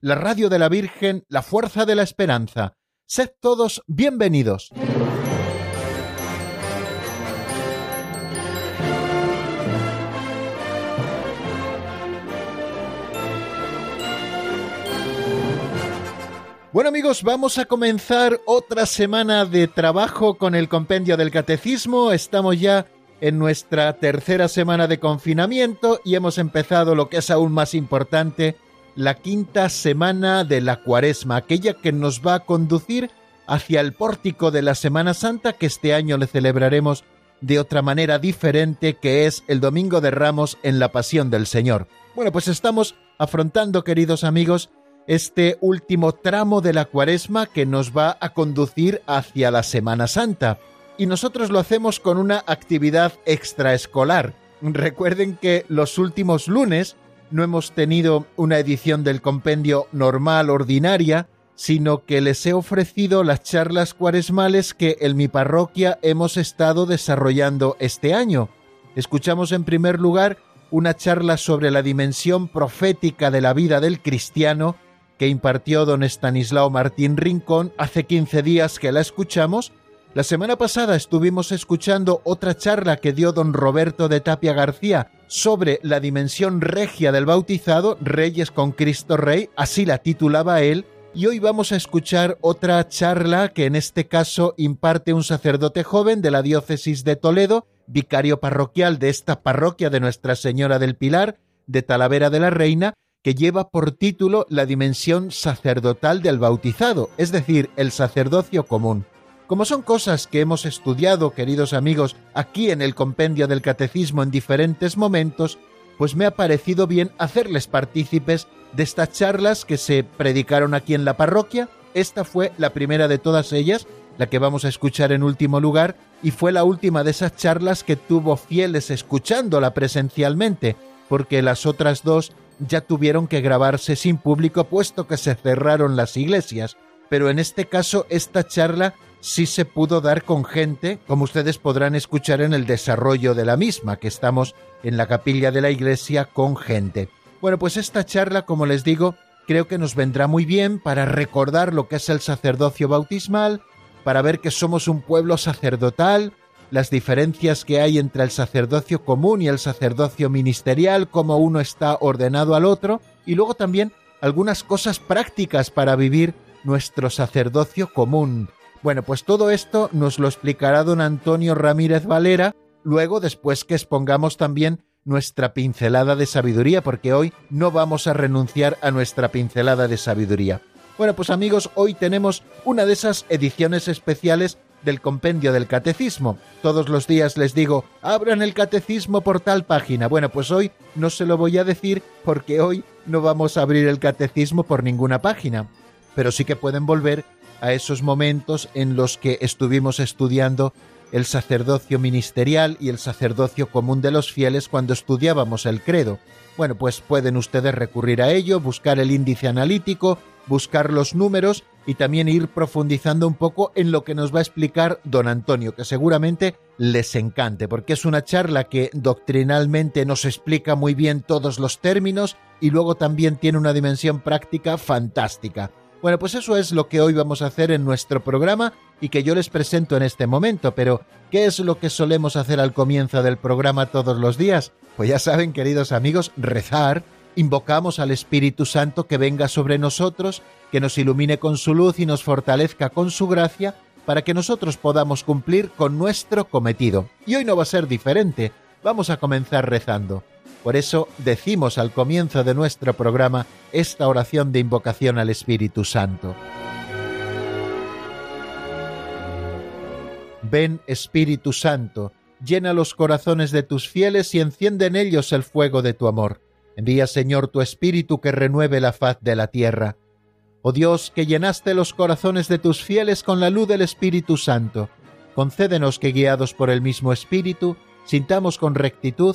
la radio de la Virgen, la fuerza de la esperanza. Sed todos bienvenidos. Bueno amigos, vamos a comenzar otra semana de trabajo con el compendio del catecismo. Estamos ya en nuestra tercera semana de confinamiento y hemos empezado lo que es aún más importante, la quinta semana de la cuaresma, aquella que nos va a conducir hacia el pórtico de la Semana Santa que este año le celebraremos de otra manera diferente que es el Domingo de Ramos en la Pasión del Señor. Bueno, pues estamos afrontando, queridos amigos, este último tramo de la cuaresma que nos va a conducir hacia la Semana Santa. Y nosotros lo hacemos con una actividad extraescolar. Recuerden que los últimos lunes no hemos tenido una edición del compendio normal, ordinaria, sino que les he ofrecido las charlas cuaresmales que en mi parroquia hemos estado desarrollando este año. Escuchamos en primer lugar una charla sobre la dimensión profética de la vida del cristiano que impartió don Estanislao Martín Rincón hace 15 días que la escuchamos. La semana pasada estuvimos escuchando otra charla que dio don Roberto de Tapia García sobre la dimensión regia del bautizado, Reyes con Cristo Rey, así la titulaba él, y hoy vamos a escuchar otra charla que en este caso imparte un sacerdote joven de la diócesis de Toledo, vicario parroquial de esta parroquia de Nuestra Señora del Pilar, de Talavera de la Reina, que lleva por título la dimensión sacerdotal del bautizado, es decir, el sacerdocio común. Como son cosas que hemos estudiado, queridos amigos, aquí en el compendio del catecismo en diferentes momentos, pues me ha parecido bien hacerles partícipes de estas charlas que se predicaron aquí en la parroquia. Esta fue la primera de todas ellas, la que vamos a escuchar en último lugar, y fue la última de esas charlas que tuvo fieles escuchándola presencialmente, porque las otras dos ya tuvieron que grabarse sin público puesto que se cerraron las iglesias, pero en este caso esta charla sí se pudo dar con gente, como ustedes podrán escuchar en el desarrollo de la misma, que estamos en la capilla de la iglesia con gente. Bueno, pues esta charla, como les digo, creo que nos vendrá muy bien para recordar lo que es el sacerdocio bautismal, para ver que somos un pueblo sacerdotal, las diferencias que hay entre el sacerdocio común y el sacerdocio ministerial, cómo uno está ordenado al otro, y luego también algunas cosas prácticas para vivir nuestro sacerdocio común. Bueno, pues todo esto nos lo explicará don Antonio Ramírez Valera, luego después que expongamos también nuestra pincelada de sabiduría, porque hoy no vamos a renunciar a nuestra pincelada de sabiduría. Bueno, pues amigos, hoy tenemos una de esas ediciones especiales del compendio del catecismo. Todos los días les digo, abran el catecismo por tal página. Bueno, pues hoy no se lo voy a decir porque hoy no vamos a abrir el catecismo por ninguna página. Pero sí que pueden volver a esos momentos en los que estuvimos estudiando el sacerdocio ministerial y el sacerdocio común de los fieles cuando estudiábamos el credo. Bueno, pues pueden ustedes recurrir a ello, buscar el índice analítico, buscar los números y también ir profundizando un poco en lo que nos va a explicar don Antonio, que seguramente les encante, porque es una charla que doctrinalmente nos explica muy bien todos los términos y luego también tiene una dimensión práctica fantástica. Bueno, pues eso es lo que hoy vamos a hacer en nuestro programa y que yo les presento en este momento, pero ¿qué es lo que solemos hacer al comienzo del programa todos los días? Pues ya saben, queridos amigos, rezar invocamos al Espíritu Santo que venga sobre nosotros, que nos ilumine con su luz y nos fortalezca con su gracia, para que nosotros podamos cumplir con nuestro cometido. Y hoy no va a ser diferente, vamos a comenzar rezando. Por eso decimos al comienzo de nuestro programa esta oración de invocación al Espíritu Santo. Ven Espíritu Santo, llena los corazones de tus fieles y enciende en ellos el fuego de tu amor Envía, Señor, tu Espíritu que renueve la faz de la tierra. Oh Dios, que llenaste los corazones de tus fieles con la luz del Espíritu Santo, concédenos que guiados por el mismo Espíritu, sintamos con rectitud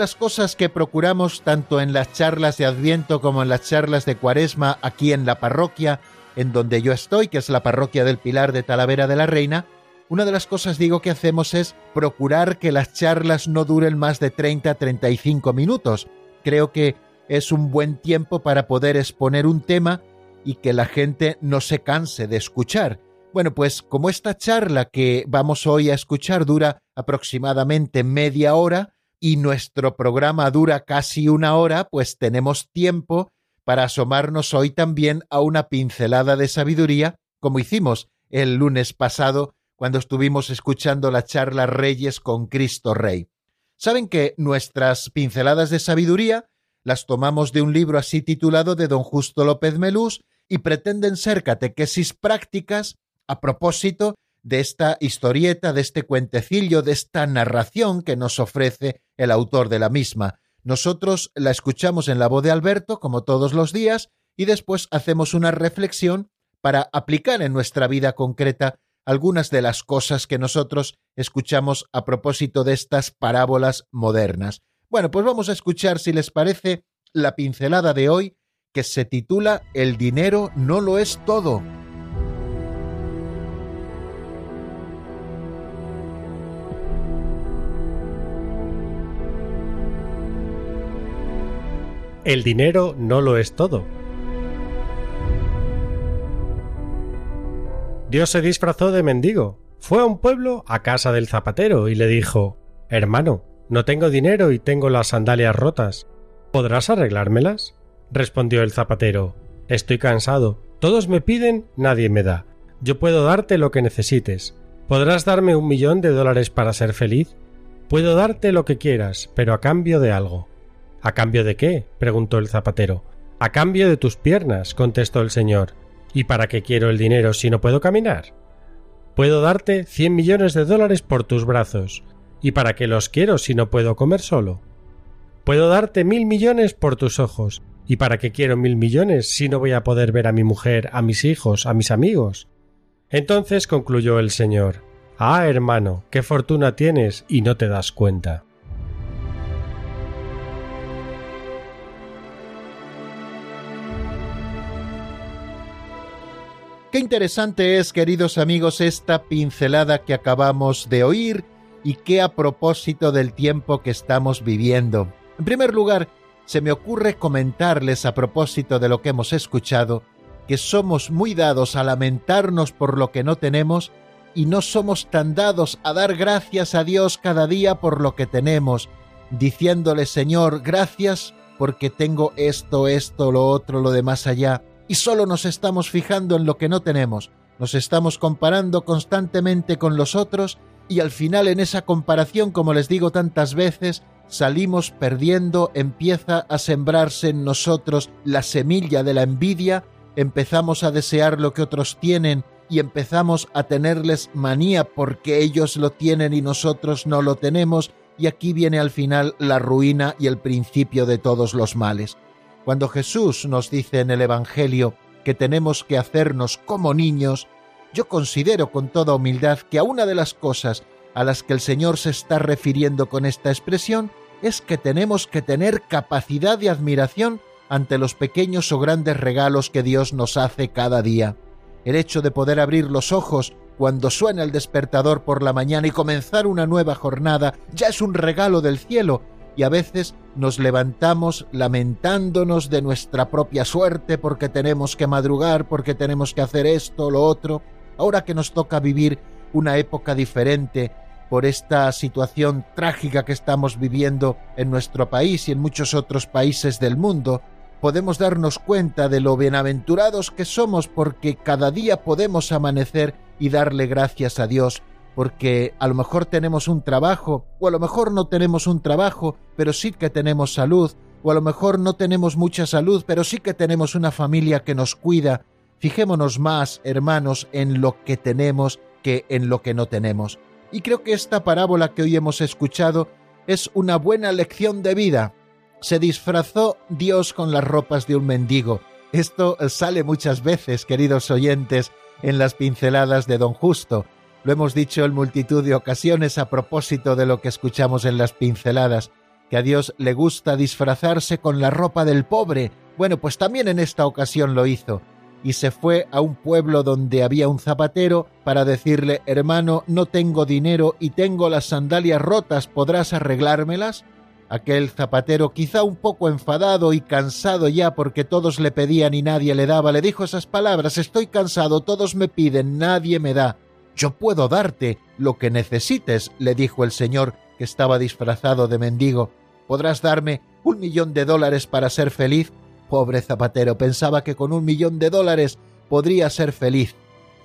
Las cosas que procuramos tanto en las charlas de Adviento como en las charlas de Cuaresma aquí en la parroquia, en donde yo estoy, que es la parroquia del Pilar de Talavera de la Reina, una de las cosas digo que hacemos es procurar que las charlas no duren más de 30-35 minutos. Creo que es un buen tiempo para poder exponer un tema y que la gente no se canse de escuchar. Bueno, pues como esta charla que vamos hoy a escuchar dura aproximadamente media hora, y nuestro programa dura casi una hora, pues tenemos tiempo para asomarnos hoy también a una pincelada de sabiduría, como hicimos el lunes pasado cuando estuvimos escuchando la charla Reyes con Cristo Rey. Saben que nuestras pinceladas de sabiduría las tomamos de un libro así titulado de don Justo López Melús y pretenden ser catequesis prácticas a propósito de esta historieta, de este cuentecillo, de esta narración que nos ofrece el autor de la misma. Nosotros la escuchamos en la voz de Alberto, como todos los días, y después hacemos una reflexión para aplicar en nuestra vida concreta algunas de las cosas que nosotros escuchamos a propósito de estas parábolas modernas. Bueno, pues vamos a escuchar, si les parece, la pincelada de hoy, que se titula El dinero no lo es todo. El dinero no lo es todo. Dios se disfrazó de mendigo. Fue a un pueblo a casa del zapatero y le dijo Hermano, no tengo dinero y tengo las sandalias rotas. ¿Podrás arreglármelas? respondió el zapatero. Estoy cansado. Todos me piden, nadie me da. Yo puedo darte lo que necesites. ¿Podrás darme un millón de dólares para ser feliz? Puedo darte lo que quieras, pero a cambio de algo. ¿A cambio de qué? preguntó el zapatero. A cambio de tus piernas, contestó el señor. ¿Y para qué quiero el dinero si no puedo caminar? Puedo darte cien millones de dólares por tus brazos. ¿Y para qué los quiero si no puedo comer solo? Puedo darte mil millones por tus ojos. ¿Y para qué quiero mil millones si no voy a poder ver a mi mujer, a mis hijos, a mis amigos? Entonces concluyó el señor Ah, hermano, qué fortuna tienes y no te das cuenta. Qué interesante es, queridos amigos, esta pincelada que acabamos de oír y qué a propósito del tiempo que estamos viviendo. En primer lugar, se me ocurre comentarles a propósito de lo que hemos escuchado, que somos muy dados a lamentarnos por lo que no tenemos y no somos tan dados a dar gracias a Dios cada día por lo que tenemos, diciéndole Señor, gracias porque tengo esto, esto, lo otro, lo de más allá y solo nos estamos fijando en lo que no tenemos, nos estamos comparando constantemente con los otros y al final en esa comparación, como les digo tantas veces, salimos perdiendo, empieza a sembrarse en nosotros la semilla de la envidia, empezamos a desear lo que otros tienen y empezamos a tenerles manía porque ellos lo tienen y nosotros no lo tenemos, y aquí viene al final la ruina y el principio de todos los males. Cuando Jesús nos dice en el Evangelio que tenemos que hacernos como niños, yo considero con toda humildad que a una de las cosas a las que el Señor se está refiriendo con esta expresión es que tenemos que tener capacidad de admiración ante los pequeños o grandes regalos que Dios nos hace cada día. El hecho de poder abrir los ojos cuando suena el despertador por la mañana y comenzar una nueva jornada ya es un regalo del cielo y a veces nos levantamos lamentándonos de nuestra propia suerte porque tenemos que madrugar, porque tenemos que hacer esto, lo otro. Ahora que nos toca vivir una época diferente por esta situación trágica que estamos viviendo en nuestro país y en muchos otros países del mundo, podemos darnos cuenta de lo bienaventurados que somos porque cada día podemos amanecer y darle gracias a Dios porque a lo mejor tenemos un trabajo, o a lo mejor no tenemos un trabajo, pero sí que tenemos salud, o a lo mejor no tenemos mucha salud, pero sí que tenemos una familia que nos cuida. Fijémonos más, hermanos, en lo que tenemos que en lo que no tenemos. Y creo que esta parábola que hoy hemos escuchado es una buena lección de vida. Se disfrazó Dios con las ropas de un mendigo. Esto sale muchas veces, queridos oyentes, en las pinceladas de Don Justo. Lo hemos dicho en multitud de ocasiones a propósito de lo que escuchamos en las pinceladas, que a Dios le gusta disfrazarse con la ropa del pobre. Bueno, pues también en esta ocasión lo hizo, y se fue a un pueblo donde había un zapatero para decirle, hermano, no tengo dinero y tengo las sandalias rotas, ¿podrás arreglármelas? Aquel zapatero, quizá un poco enfadado y cansado ya porque todos le pedían y nadie le daba, le dijo esas palabras, estoy cansado, todos me piden, nadie me da. Yo puedo darte lo que necesites, le dijo el señor, que estaba disfrazado de mendigo. ¿Podrás darme un millón de dólares para ser feliz? Pobre zapatero, pensaba que con un millón de dólares podría ser feliz.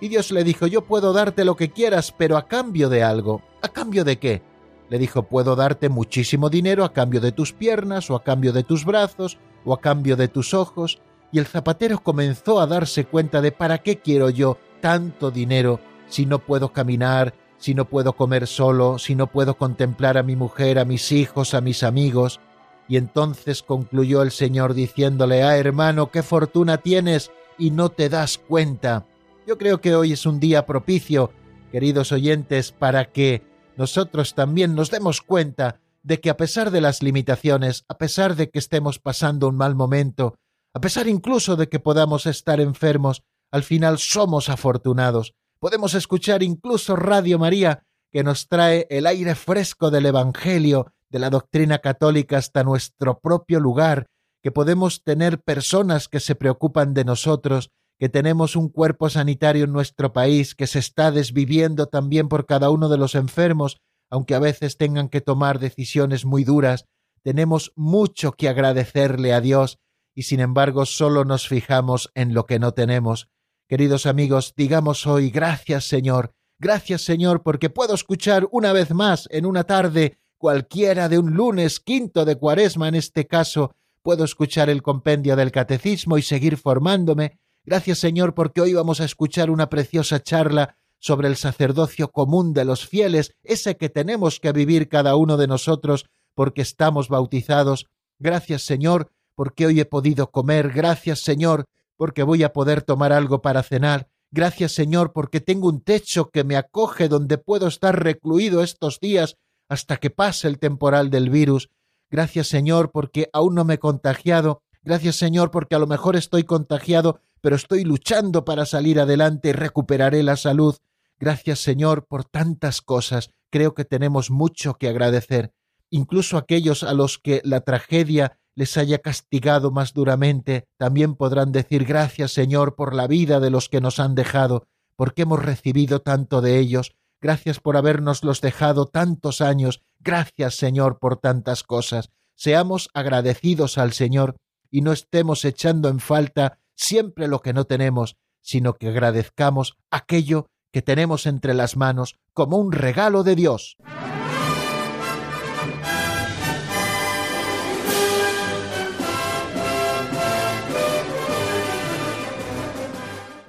Y Dios le dijo, yo puedo darte lo que quieras, pero a cambio de algo. ¿A cambio de qué? Le dijo, puedo darte muchísimo dinero a cambio de tus piernas, o a cambio de tus brazos, o a cambio de tus ojos. Y el zapatero comenzó a darse cuenta de para qué quiero yo tanto dinero si no puedo caminar, si no puedo comer solo, si no puedo contemplar a mi mujer, a mis hijos, a mis amigos. Y entonces concluyó el Señor diciéndole, Ah, hermano, qué fortuna tienes y no te das cuenta. Yo creo que hoy es un día propicio, queridos oyentes, para que nosotros también nos demos cuenta de que a pesar de las limitaciones, a pesar de que estemos pasando un mal momento, a pesar incluso de que podamos estar enfermos, al final somos afortunados, Podemos escuchar incluso Radio María, que nos trae el aire fresco del Evangelio, de la doctrina católica hasta nuestro propio lugar, que podemos tener personas que se preocupan de nosotros, que tenemos un cuerpo sanitario en nuestro país que se está desviviendo también por cada uno de los enfermos, aunque a veces tengan que tomar decisiones muy duras, tenemos mucho que agradecerle a Dios y sin embargo solo nos fijamos en lo que no tenemos. Queridos amigos, digamos hoy gracias Señor, gracias Señor porque puedo escuchar una vez más en una tarde cualquiera de un lunes quinto de cuaresma en este caso, puedo escuchar el compendio del catecismo y seguir formándome. Gracias Señor porque hoy vamos a escuchar una preciosa charla sobre el sacerdocio común de los fieles, ese que tenemos que vivir cada uno de nosotros porque estamos bautizados. Gracias Señor porque hoy he podido comer. Gracias Señor porque voy a poder tomar algo para cenar. Gracias Señor, porque tengo un techo que me acoge donde puedo estar recluido estos días hasta que pase el temporal del virus. Gracias Señor, porque aún no me he contagiado. Gracias Señor, porque a lo mejor estoy contagiado, pero estoy luchando para salir adelante y recuperaré la salud. Gracias Señor por tantas cosas. Creo que tenemos mucho que agradecer. Incluso aquellos a los que la tragedia les haya castigado más duramente, también podrán decir gracias Señor por la vida de los que nos han dejado, porque hemos recibido tanto de ellos, gracias por habernos los dejado tantos años, gracias Señor por tantas cosas. Seamos agradecidos al Señor y no estemos echando en falta siempre lo que no tenemos, sino que agradezcamos aquello que tenemos entre las manos como un regalo de Dios.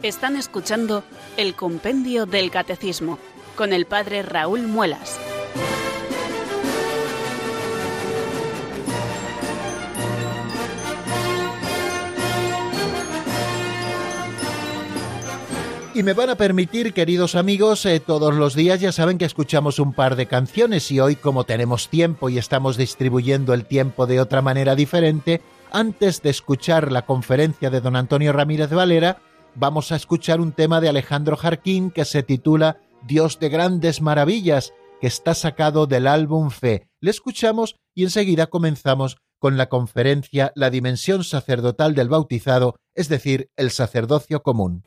Están escuchando el Compendio del Catecismo con el Padre Raúl Muelas. Y me van a permitir, queridos amigos, eh, todos los días ya saben que escuchamos un par de canciones y hoy como tenemos tiempo y estamos distribuyendo el tiempo de otra manera diferente, antes de escuchar la conferencia de don Antonio Ramírez Valera, vamos a escuchar un tema de Alejandro Jarquín que se titula Dios de grandes maravillas, que está sacado del álbum Fe. Le escuchamos y enseguida comenzamos con la conferencia La dimensión sacerdotal del bautizado, es decir, el sacerdocio común.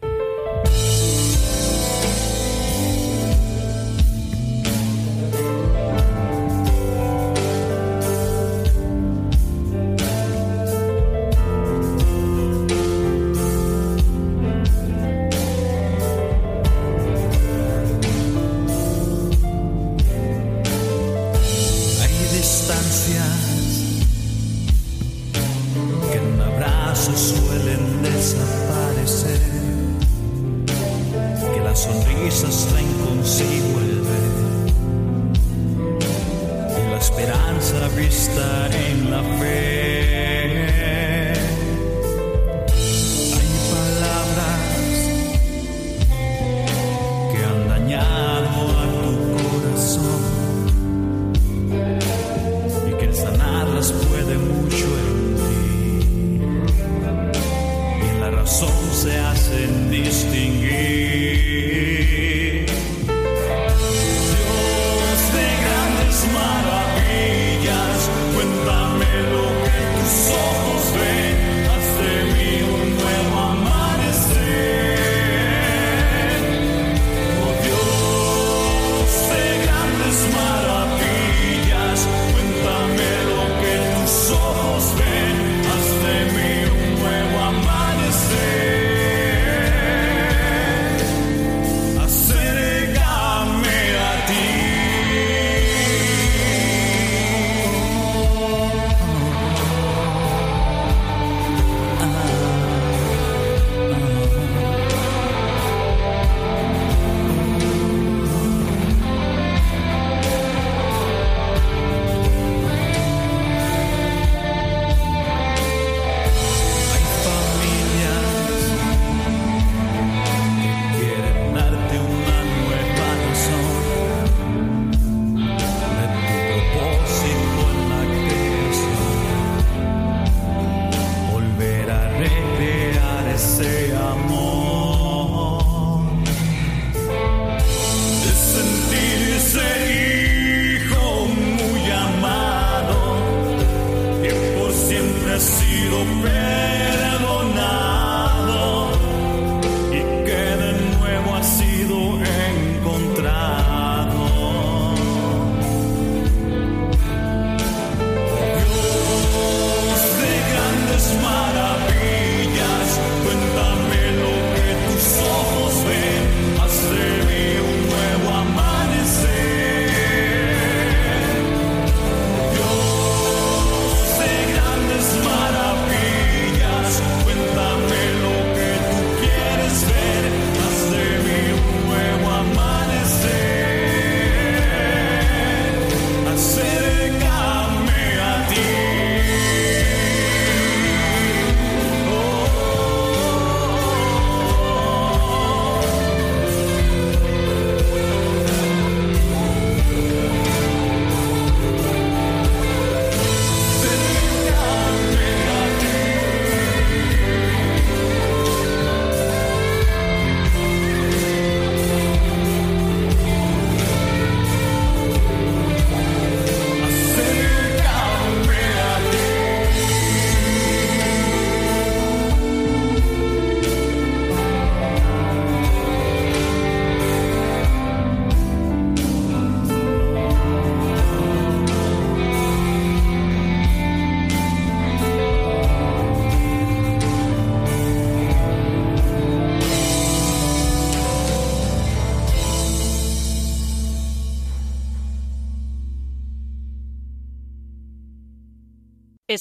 Sido perdonado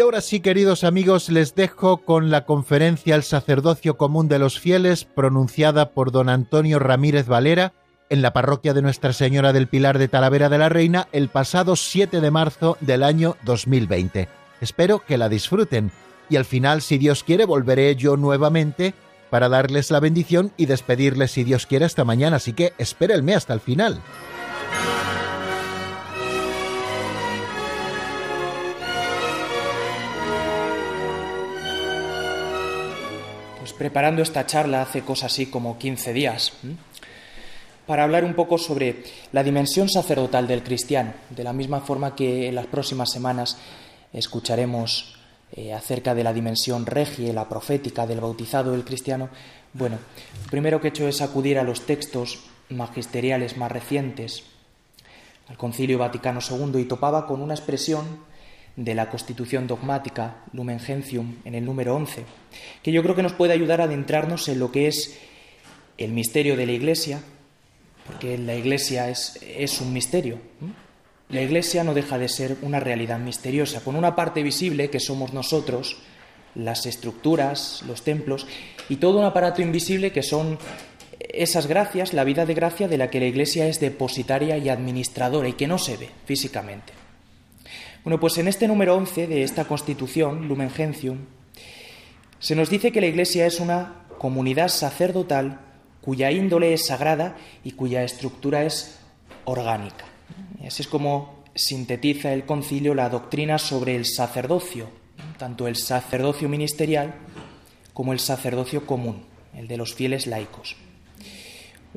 Y ahora sí, queridos amigos, les dejo con la conferencia El sacerdocio común de los fieles pronunciada por don Antonio Ramírez Valera en la parroquia de Nuestra Señora del Pilar de Talavera de la Reina el pasado 7 de marzo del año 2020. Espero que la disfruten y al final, si Dios quiere, volveré yo nuevamente para darles la bendición y despedirles si Dios quiere esta mañana, así que espérenme hasta el final. Pues preparando esta charla hace cosas así como 15 días, para hablar un poco sobre la dimensión sacerdotal del cristiano, de la misma forma que en las próximas semanas escucharemos eh, acerca de la dimensión regie, la profética del bautizado del cristiano. Bueno, lo primero que he hecho es acudir a los textos magisteriales más recientes, al Concilio Vaticano II y topaba con una expresión de la Constitución dogmática Lumen Gentium en el número 11, que yo creo que nos puede ayudar a adentrarnos en lo que es el misterio de la Iglesia, porque la Iglesia es, es un misterio. La Iglesia no deja de ser una realidad misteriosa, con una parte visible que somos nosotros, las estructuras, los templos, y todo un aparato invisible que son esas gracias, la vida de gracia de la que la Iglesia es depositaria y administradora y que no se ve físicamente. Bueno, pues en este número 11 de esta Constitución, Lumen Gentium, se nos dice que la Iglesia es una comunidad sacerdotal cuya índole es sagrada y cuya estructura es orgánica. Así es como sintetiza el concilio la doctrina sobre el sacerdocio, tanto el sacerdocio ministerial como el sacerdocio común, el de los fieles laicos.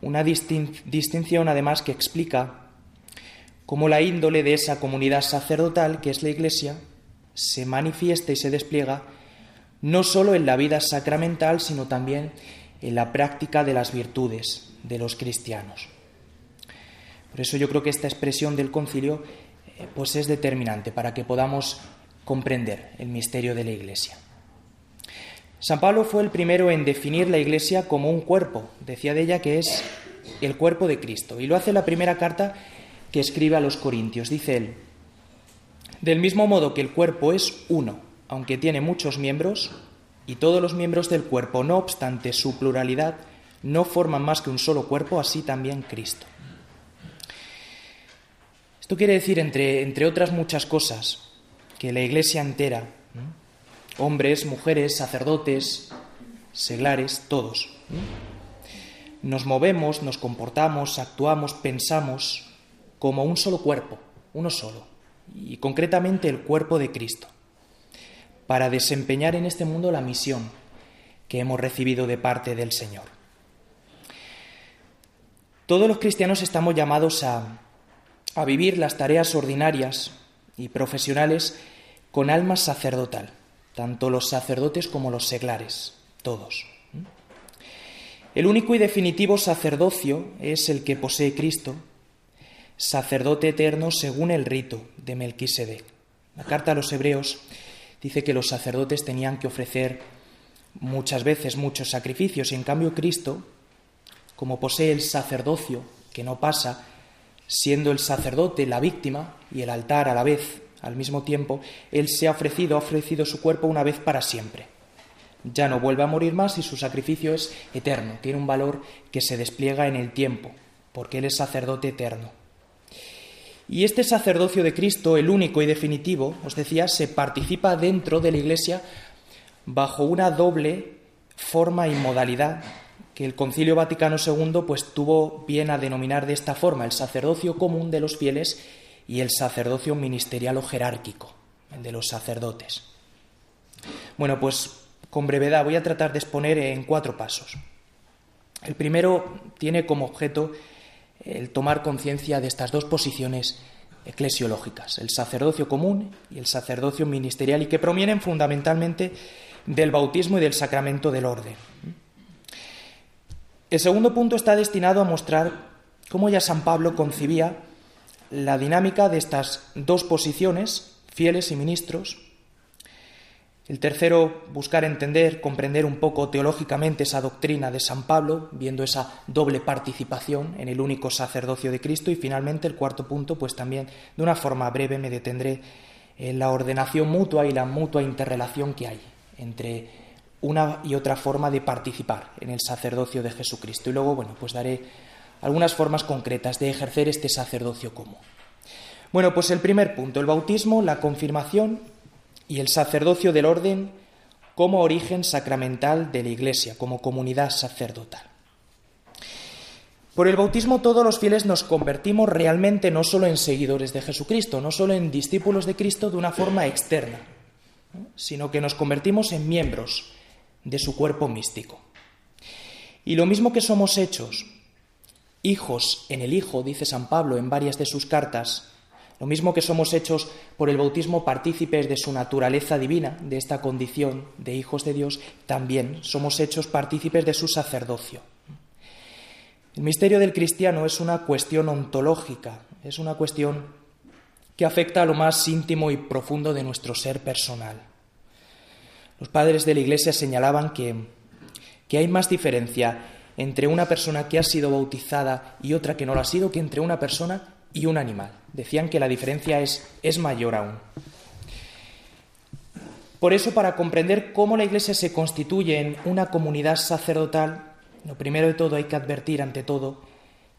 Una distinción además que explica cómo la índole de esa comunidad sacerdotal, que es la Iglesia, se manifiesta y se despliega no sólo en la vida sacramental, sino también en la práctica de las virtudes de los cristianos. Por eso yo creo que esta expresión del concilio eh, pues es determinante para que podamos comprender el misterio de la Iglesia. San Pablo fue el primero en definir la Iglesia como un cuerpo. Decía de ella que es el cuerpo de Cristo. Y lo hace la primera carta que escribe a los Corintios. Dice él, del mismo modo que el cuerpo es uno, aunque tiene muchos miembros, y todos los miembros del cuerpo, no obstante su pluralidad, no forman más que un solo cuerpo, así también Cristo. Esto quiere decir, entre, entre otras muchas cosas, que la Iglesia entera, hombres, mujeres, sacerdotes, seglares, todos. Nos movemos, nos comportamos, actuamos, pensamos como un solo cuerpo, uno solo, y concretamente el cuerpo de Cristo, para desempeñar en este mundo la misión que hemos recibido de parte del Señor. Todos los cristianos estamos llamados a, a vivir las tareas ordinarias y profesionales con alma sacerdotal tanto los sacerdotes como los seglares, todos. El único y definitivo sacerdocio es el que posee Cristo, sacerdote eterno según el rito de Melquisedec. La carta a los hebreos dice que los sacerdotes tenían que ofrecer muchas veces muchos sacrificios y en cambio Cristo, como posee el sacerdocio que no pasa, siendo el sacerdote la víctima y el altar a la vez al mismo tiempo, Él se ha ofrecido, ha ofrecido su cuerpo una vez para siempre. Ya no vuelve a morir más y su sacrificio es eterno, tiene un valor que se despliega en el tiempo, porque Él es sacerdote eterno. Y este sacerdocio de Cristo, el único y definitivo, os decía, se participa dentro de la Iglesia bajo una doble forma y modalidad que el Concilio Vaticano II pues tuvo bien a denominar de esta forma, el sacerdocio común de los fieles y el sacerdocio ministerial o jerárquico, el de los sacerdotes. Bueno, pues con brevedad voy a tratar de exponer en cuatro pasos. El primero tiene como objeto el tomar conciencia de estas dos posiciones eclesiológicas, el sacerdocio común y el sacerdocio ministerial, y que provienen fundamentalmente del bautismo y del sacramento del orden. El segundo punto está destinado a mostrar cómo ya San Pablo concibía la dinámica de estas dos posiciones, fieles y ministros. El tercero, buscar entender, comprender un poco teológicamente esa doctrina de San Pablo, viendo esa doble participación en el único sacerdocio de Cristo. Y finalmente, el cuarto punto, pues también de una forma breve me detendré en la ordenación mutua y la mutua interrelación que hay entre una y otra forma de participar en el sacerdocio de Jesucristo. Y luego, bueno, pues daré algunas formas concretas de ejercer este sacerdocio común. Bueno, pues el primer punto, el bautismo, la confirmación y el sacerdocio del orden como origen sacramental de la Iglesia, como comunidad sacerdotal. Por el bautismo todos los fieles nos convertimos realmente no solo en seguidores de Jesucristo, no solo en discípulos de Cristo de una forma externa, sino que nos convertimos en miembros de su cuerpo místico. Y lo mismo que somos hechos hijos en el Hijo, dice San Pablo en varias de sus cartas, lo mismo que somos hechos por el bautismo partícipes de su naturaleza divina, de esta condición de hijos de Dios, también somos hechos partícipes de su sacerdocio. El misterio del cristiano es una cuestión ontológica, Es una cuestión que afecta a lo más íntimo y profundo de nuestro ser personal. Los padres de la Iglesia señalaban que, que hay más diferencia entre una persona que ha sido bautizada y otra que no lo ha sido que entre una persona y un animal. Decían que la diferencia es, es mayor aún. Por eso, para comprender cómo la Iglesia se constituye en una comunidad sacerdotal, lo primero de todo hay que advertir ante todo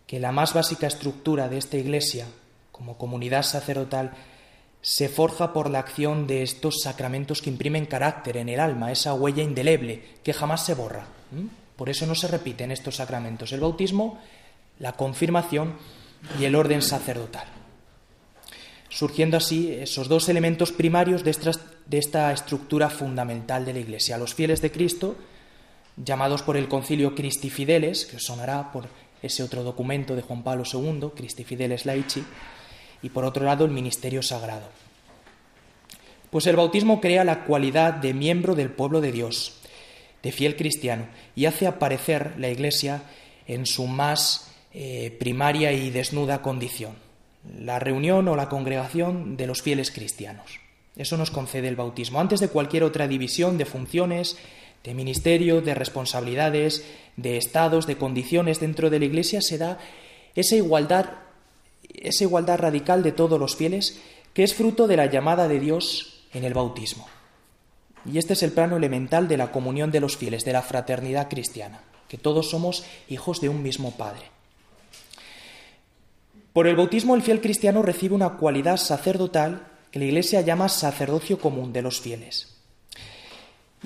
que la más básica estructura de esta Iglesia, como comunidad sacerdotal, se forja por la acción de estos sacramentos que imprimen carácter en el alma, esa huella indeleble que jamás se borra. Por eso no se repiten estos sacramentos, el bautismo, la confirmación y el orden sacerdotal. Surgiendo así esos dos elementos primarios de esta, estructura fundamental de la Iglesia, los fieles de Cristo, llamados por el concilio Christi Fideles, que sonará por ese otro documento de Juan Pablo II, Christi Fideles Laici, y por otro lado el ministerio sagrado. Pues el bautismo crea la cualidad de miembro del pueblo de Dios, de fiel cristiano, y hace aparecer la Iglesia en su más eh, primaria y desnuda condición, la reunión o la congregación de los fieles cristianos. Eso nos concede el bautismo, antes de cualquier otra división de funciones, de ministerio, de responsabilidades, de estados, de condiciones dentro de la Iglesia, se da esa igualdad, esa igualdad radical de todos los fieles, que es fruto de la llamada de Dios en el bautismo. Y este es el plano elemental de la comunión de los fieles, de la fraternidad cristiana, que todos somos hijos de un mismo Padre. Por el bautismo el fiel cristiano recibe una cualidad sacerdotal que la Iglesia llama sacerdocio común de los fieles.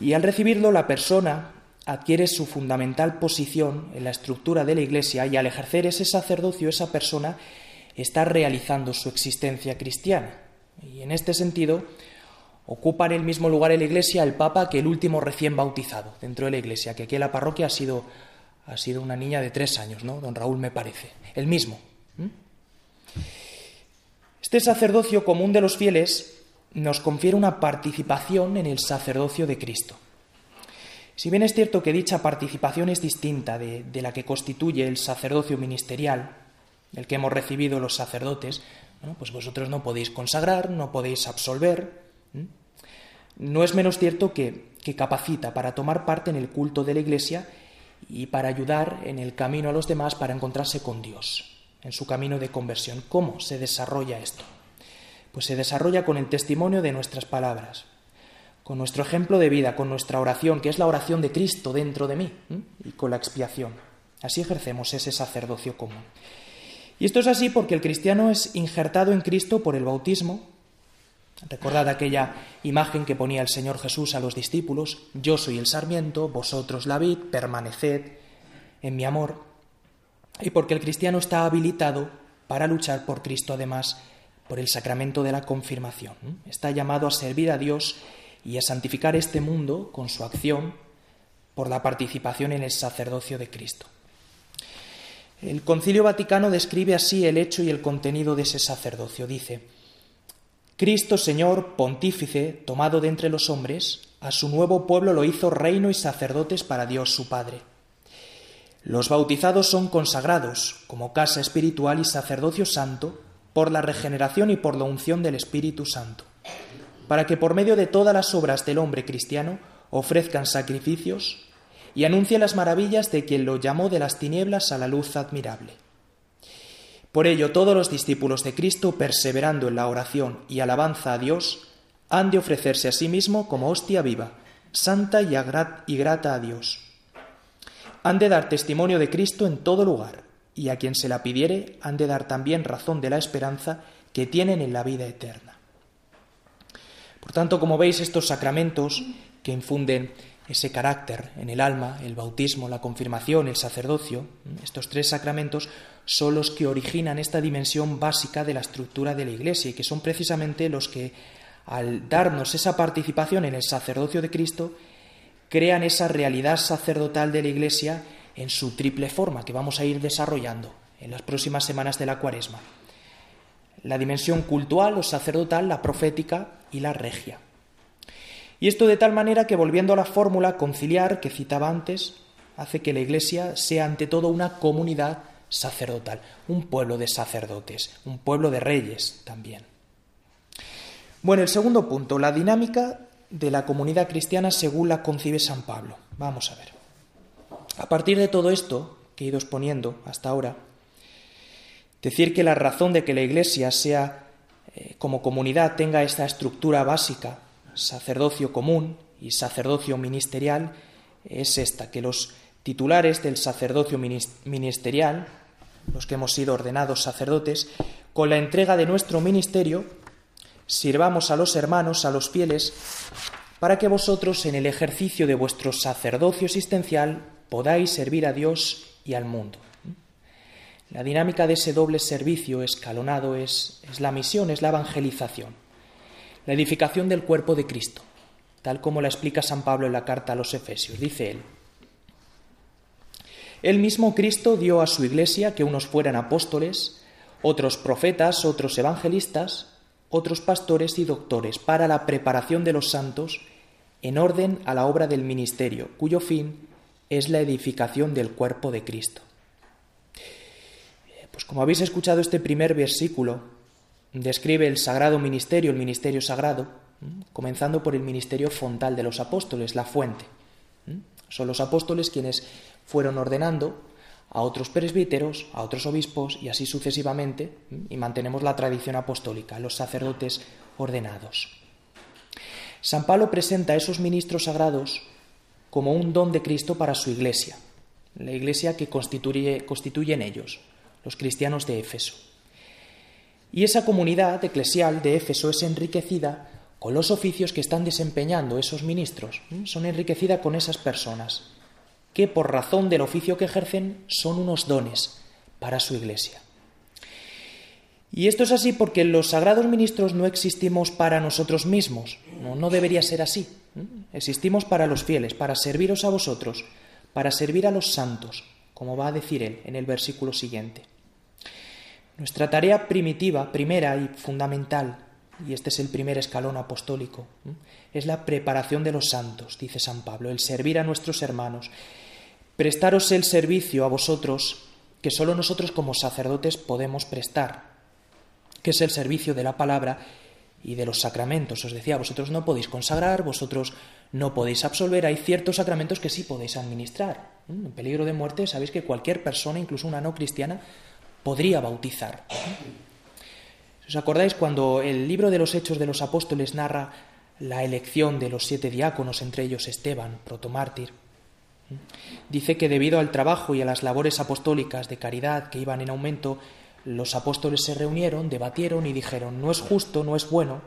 Y al recibirlo la persona adquiere su fundamental posición en la estructura de la Iglesia y al ejercer ese sacerdocio esa persona está realizando su existencia cristiana. Y en este sentido, Ocupa en el mismo lugar en la iglesia el Papa que el último recién bautizado dentro de la iglesia, que aquí en la parroquia ha sido, ha sido una niña de tres años, ¿no? Don Raúl me parece. El mismo. Este sacerdocio común de los fieles nos confiere una participación en el sacerdocio de Cristo. Si bien es cierto que dicha participación es distinta de, la que constituye el sacerdocio ministerial, el que hemos recibido los sacerdotes, pues vosotros no podéis consagrar, no podéis absolver, no es menos cierto que capacita para tomar parte en el culto de la Iglesia y para ayudar en el camino a los demás para encontrarse con Dios, en su camino de conversión. ¿Cómo se desarrolla esto? Pues se desarrolla con el testimonio de nuestras palabras, con nuestro ejemplo de vida, con nuestra oración, que es la oración de Cristo dentro de mí, y con la expiación. Así ejercemos ese sacerdocio común. Y esto es así porque el cristiano es injertado en Cristo por el bautismo, Recordad aquella imagen que ponía el Señor Jesús a los discípulos, yo soy el sarmiento, vosotros la vid, permaneced en mi amor. Y porque el cristiano está habilitado para luchar por Cristo además, por el sacramento de la confirmación. Está llamado a servir a Dios y a santificar este mundo con su acción por la participación en el sacerdocio de Cristo. El Concilio Vaticano describe así el hecho y el contenido de ese sacerdocio. Dice, Cristo Señor, pontífice, tomado de entre los hombres, a su nuevo pueblo lo hizo reino y sacerdotes para Dios su Padre. Los bautizados son consagrados como casa espiritual y sacerdocio santo por la regeneración y por la unción del Espíritu Santo, para que por medio de todas las obras del hombre cristiano ofrezcan sacrificios y anuncien las maravillas de quien lo llamó de las tinieblas a la luz admirable. Por ello, todos los discípulos de Cristo, perseverando en la oración y alabanza a Dios, han de ofrecerse a sí mismo como hostia viva, santa y, grata a Dios. Han de dar testimonio de Cristo en todo lugar, y a quien se la pidiere han de dar también razón de la esperanza que tienen en la vida eterna. Por tanto, como veis, estos sacramentos que infunden ese carácter en el alma, el bautismo, la confirmación, el sacerdocio, estos tres sacramentos son los que originan esta dimensión básica de la estructura de la Iglesia y que son precisamente los que, al darnos esa participación en el sacerdocio de Cristo, crean esa realidad sacerdotal de la Iglesia en su triple forma que vamos a ir desarrollando en las próximas semanas de la cuaresma. La dimensión cultural o sacerdotal, la profética y la regia. Y esto de tal manera que, volviendo a la fórmula conciliar que citaba antes, hace que la Iglesia sea ante todo una comunidad sacerdotal, un pueblo de sacerdotes, un pueblo de reyes también. Bueno, el segundo punto, la dinámica de la comunidad cristiana según la concibe San Pablo. Vamos a ver. A partir de todo esto que he ido exponiendo hasta ahora, decir que la razón de que la Iglesia sea eh, como comunidad tenga esta estructura básica, sacerdocio común y sacerdocio ministerial, es esta, que los titulares del sacerdocio ministerial, los que hemos sido ordenados sacerdotes, con la entrega de nuestro ministerio, sirvamos a los hermanos, a los fieles, para que vosotros en el ejercicio de vuestro sacerdocio existencial podáis servir a Dios y al mundo. La dinámica de ese doble servicio escalonado es, es la misión, es la evangelización, la edificación del cuerpo de Cristo, tal como la explica San Pablo en la carta a los Efesios. Dice él, el mismo Cristo dio a su iglesia que unos fueran apóstoles, otros profetas, otros evangelistas, otros pastores y doctores, para la preparación de los santos en orden a la obra del ministerio, cuyo fin es la edificación del cuerpo de Cristo. Pues como habéis escuchado este primer versículo, describe el sagrado ministerio, el ministerio sagrado, comenzando por el ministerio fontal de los apóstoles, la fuente. Son los apóstoles quienes fueron ordenando a otros presbíteros, a otros obispos y así sucesivamente, y mantenemos la tradición apostólica, los sacerdotes ordenados. San Pablo presenta a esos ministros sagrados como un don de Cristo para su iglesia, la iglesia que constituye, constituyen ellos, los cristianos de Éfeso. Y esa comunidad eclesial de Éfeso es enriquecida con los oficios que están desempeñando esos ministros, son enriquecida con esas personas que por razón del oficio que ejercen son unos dones para su iglesia. Y esto es así porque los sagrados ministros no existimos para nosotros mismos, no, no debería ser así. Existimos para los fieles, para serviros a vosotros, para servir a los santos, como va a decir él en el versículo siguiente. Nuestra tarea primitiva, primera y fundamental, y este es el primer escalón apostólico, es la preparación de los santos, dice San Pablo, el servir a nuestros hermanos, prestaros el servicio a vosotros que solo nosotros como sacerdotes podemos prestar, que es el servicio de la palabra y de los sacramentos. Os decía, vosotros no podéis consagrar, vosotros no podéis absolver, hay ciertos sacramentos que sí podéis administrar. En peligro de muerte sabéis que cualquier persona, incluso una no cristiana, podría bautizar. ¿Os acordáis cuando el libro de los Hechos de los Apóstoles narra la elección de los siete diáconos, entre ellos Esteban, protomártir? Dice que debido al trabajo y a las labores apostólicas de caridad que iban en aumento, los apóstoles se reunieron, debatieron y dijeron, no es justo, no es bueno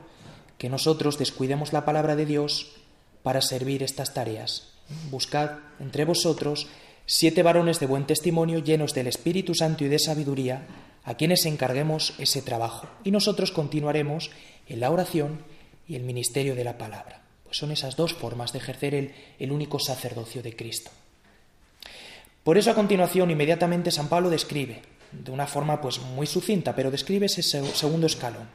que nosotros descuidemos la palabra de Dios para servir estas tareas. Buscad entre vosotros siete varones de buen testimonio llenos del Espíritu Santo y de sabiduría, a quienes encarguemos ese trabajo, y nosotros continuaremos en la oración y el ministerio de la palabra. Pues son esas dos formas de ejercer el, el único sacerdocio de Cristo. Por eso a continuación inmediatamente San Pablo describe, de una forma pues muy sucinta, pero describe ese segundo escalón,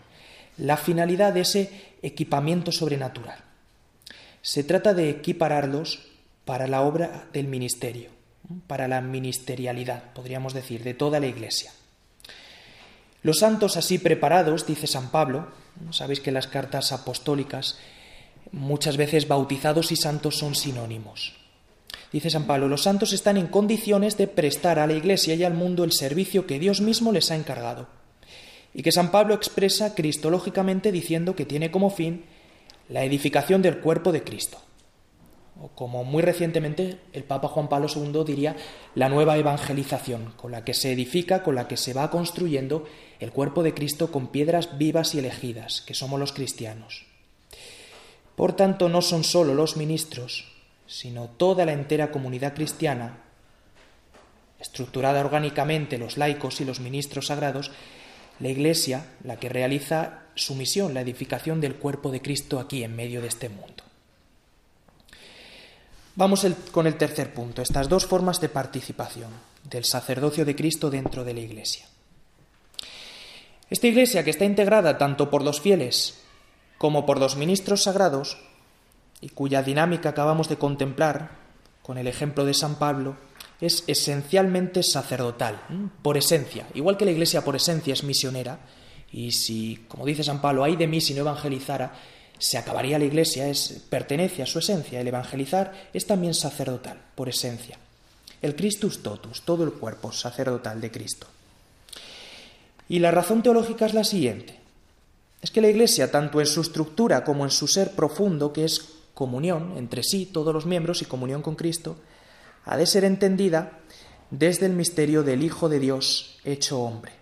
la finalidad de ese equipamiento sobrenatural. Se trata de equipararlos para la obra del ministerio, para la ministerialidad, podríamos decir, de toda la Iglesia. Los santos así preparados, dice San Pablo, sabéis que las cartas apostólicas Muchas veces bautizados y santos son sinónimos. Dice San Pablo, los santos están en condiciones de prestar a la Iglesia y al mundo el servicio que Dios mismo les ha encargado. Y que San Pablo expresa cristológicamente diciendo que tiene como fin la edificación del cuerpo de Cristo. O como muy recientemente el Papa Juan Pablo II diría, la nueva evangelización, con la que se edifica, con la que se va construyendo el cuerpo de Cristo con piedras vivas y elegidas, que somos los cristianos. Por tanto, no son sólo los ministros, sino toda la entera comunidad cristiana, estructurada orgánicamente los laicos y los ministros sagrados, la Iglesia la que realiza su misión, la edificación del cuerpo de Cristo aquí en medio de este mundo. Vamos con el tercer punto, estas dos formas de participación del sacerdocio de Cristo dentro de la Iglesia. Esta Iglesia que está integrada tanto por los fieles como por los ministros sagrados, y cuya dinámica acabamos de contemplar con el ejemplo de San Pablo, es esencialmente sacerdotal, por esencia. Igual que la Iglesia por esencia es misionera, y si, como dice San Pablo, hay de mí si no evangelizara, se acabaría la Iglesia, es, pertenece a su esencia. El evangelizar es también sacerdotal, por esencia. El Christus totus, todo el cuerpo sacerdotal de Cristo. Y la razón teológica es la siguiente. Es que la Iglesia, tanto en su estructura como en su ser profundo, que es comunión entre sí, todos los miembros, y comunión con Cristo, ha de ser entendida desde el misterio del Hijo de Dios hecho hombre.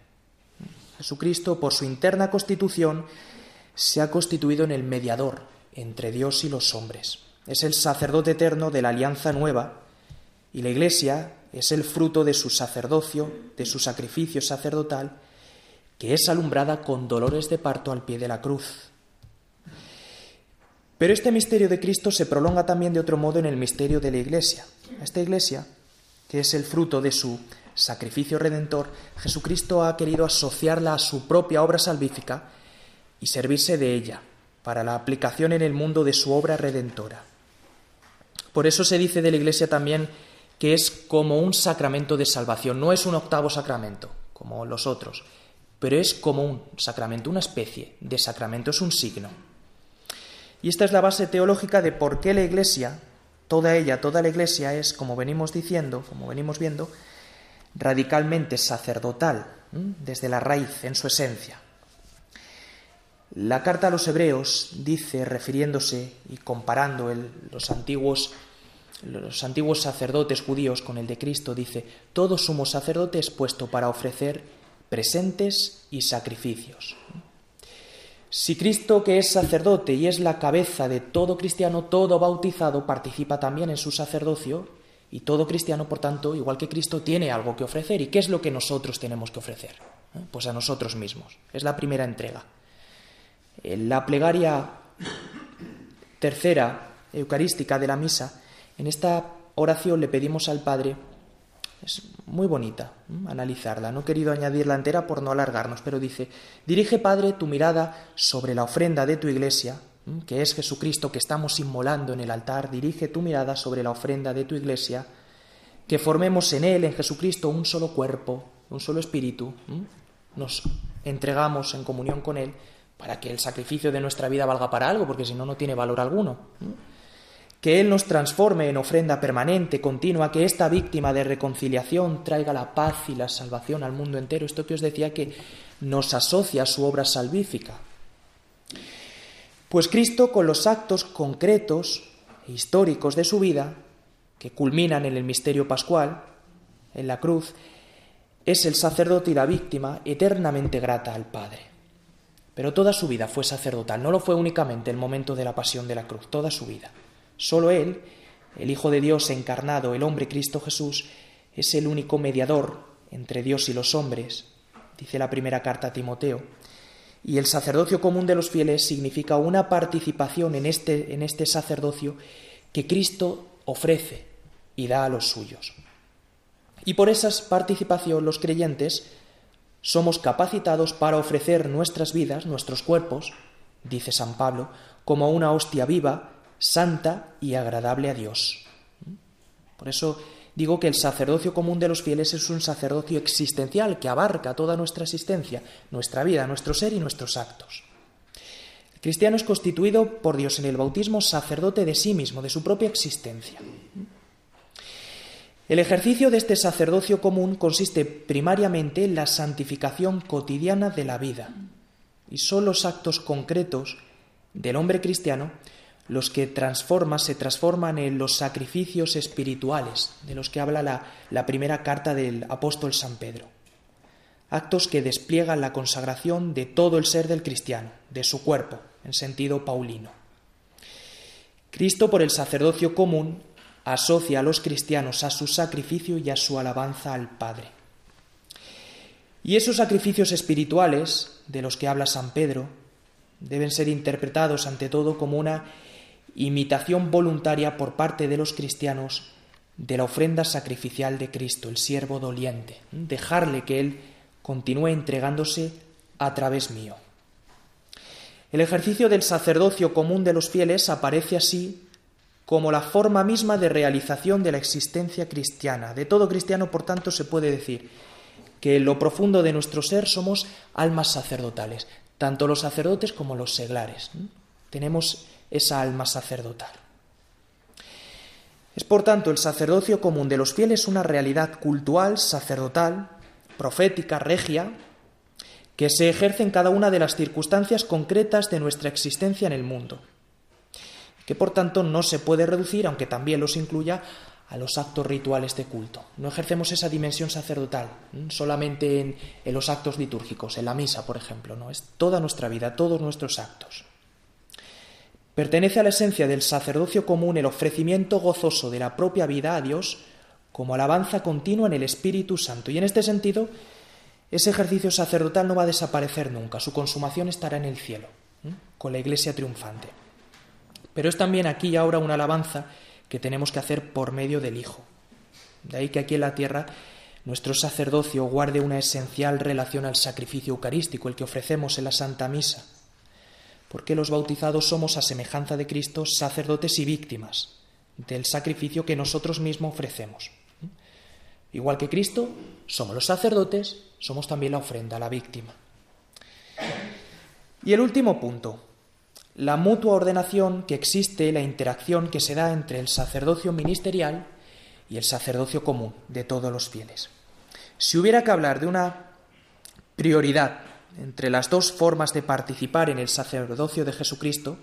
Jesucristo, por su interna constitución, se ha constituido en el mediador entre Dios y los hombres. Es el sacerdote eterno de la alianza nueva y la Iglesia es el fruto de su sacerdocio, de su sacrificio sacerdotal, que es alumbrada con dolores de parto al pie de la cruz. Pero este misterio de Cristo se prolonga también de otro modo en el misterio de la Iglesia. Esta Iglesia, que es el fruto de su sacrificio redentor, Jesucristo ha querido asociarla a su propia obra salvífica y servirse de ella para la aplicación en el mundo de su obra redentora. Por eso se dice de la Iglesia también que es como un sacramento de salvación, no es un octavo sacramento, como los otros, pero es como un sacramento, una especie de sacramento, es un signo. Y esta es la base teológica de por qué la Iglesia, toda ella, toda la Iglesia es, como venimos diciendo, como venimos viendo, radicalmente sacerdotal, desde la raíz, en su esencia. La carta a los hebreos dice, refiriéndose y comparando los, antiguos, sacerdotes judíos con el de Cristo, dice, todo sumo sacerdote es puesto para ofrecer presentes y sacrificios. Si Cristo, que es sacerdote y es la cabeza de todo cristiano, todo bautizado, participa también en su sacerdocio, y todo cristiano, por tanto, igual que Cristo, tiene algo que ofrecer. ¿Y qué es lo que nosotros tenemos que ofrecer? ¿Eh? Pues a nosotros mismos. Es la primera entrega. En la plegaria tercera eucarística de la misa, en esta oración le pedimos al Padre es muy bonita analizarla. No he querido añadirla entera por no alargarnos, pero dice, dirige, Padre, tu mirada sobre la ofrenda de tu iglesia, que es Jesucristo que estamos inmolando en el altar, dirige tu mirada sobre la ofrenda de tu iglesia, que formemos en Él, en Jesucristo, un solo cuerpo, un solo espíritu, nos entregamos en comunión con Él para que el sacrificio de nuestra vida valga para algo, porque si no, no tiene valor alguno que Él nos transforme en ofrenda permanente, continua, que esta víctima de reconciliación traiga la paz y la salvación al mundo entero. Esto que os decía que nos asocia a su obra salvífica. Pues Cristo, con los actos concretos e históricos de su vida, que culminan en el misterio pascual, en la cruz, es el sacerdote y la víctima eternamente grata al Padre. Pero toda su vida fue sacerdotal, no lo fue únicamente el momento de la pasión de la cruz, toda su vida. Solo Él, el Hijo de Dios encarnado, el hombre Cristo Jesús, es el único mediador entre Dios y los hombres, dice la primera carta a Timoteo. Y el sacerdocio común de los fieles significa una participación en este, en este sacerdocio que Cristo ofrece y da a los suyos. Y por esa participación los creyentes somos capacitados para ofrecer nuestras vidas, nuestros cuerpos, dice San Pablo, como una hostia viva, santa y agradable a Dios. Por eso digo que el sacerdocio común de los fieles es un sacerdocio existencial que abarca toda nuestra existencia, nuestra vida, nuestro ser y nuestros actos. El cristiano es constituido por Dios en el bautismo sacerdote de sí mismo, de su propia existencia. El ejercicio de este sacerdocio común consiste primariamente en la santificación cotidiana de la vida, y son los actos concretos del hombre cristiano los que transforman, se transforman en los sacrificios espirituales, de los que habla la, la primera carta del apóstol San Pedro. Actos que despliegan la consagración de todo el ser del cristiano, de su cuerpo, en sentido paulino. Cristo, por el sacerdocio común, asocia a los cristianos a su sacrificio y a su alabanza al Padre. Y esos sacrificios espirituales, de los que habla San Pedro, deben ser interpretados ante todo como una imitación voluntaria por parte de los cristianos de la ofrenda sacrificial de Cristo, el siervo doliente, dejarle que Él continúe entregándose a través mío. El ejercicio del sacerdocio común de los fieles aparece así como la forma misma de realización de la existencia cristiana. De todo cristiano, por tanto, se puede decir que en lo profundo de nuestro ser somos almas sacerdotales, tanto los sacerdotes como los seglares. Tenemos esa alma sacerdotal. Es por tanto el sacerdocio común de los fieles una realidad cultural, sacerdotal, profética, regia, que se ejerce en cada una de las circunstancias concretas de nuestra existencia en el mundo, que por tanto no se puede reducir, aunque también los incluya, a los actos rituales de culto. No ejercemos esa dimensión sacerdotal solamente en, en, los actos litúrgicos, en la misa, por ejemplo, no es toda nuestra vida, todos nuestros actos. Pertenece a la esencia del sacerdocio común el ofrecimiento gozoso de la propia vida a Dios como alabanza continua en el Espíritu Santo. Y en este sentido, ese ejercicio sacerdotal no va a desaparecer nunca, su consumación estará en el cielo, con la Iglesia triunfante. Pero es también aquí y ahora una alabanza que tenemos que hacer por medio del Hijo. De ahí que aquí en la tierra nuestro sacerdocio guarde una esencial relación al sacrificio eucarístico, el que ofrecemos en la Santa Misa. Porque los bautizados somos a semejanza de Cristo sacerdotes y víctimas del sacrificio que nosotros mismos ofrecemos. Igual que Cristo, somos los sacerdotes, somos también la ofrenda, la víctima. Y el último punto, la mutua ordenación que existe, la interacción que se da entre el sacerdocio ministerial y el sacerdocio común de todos los fieles. Si hubiera que hablar de una prioridad entre las dos formas de participar en el sacerdocio de Jesucristo,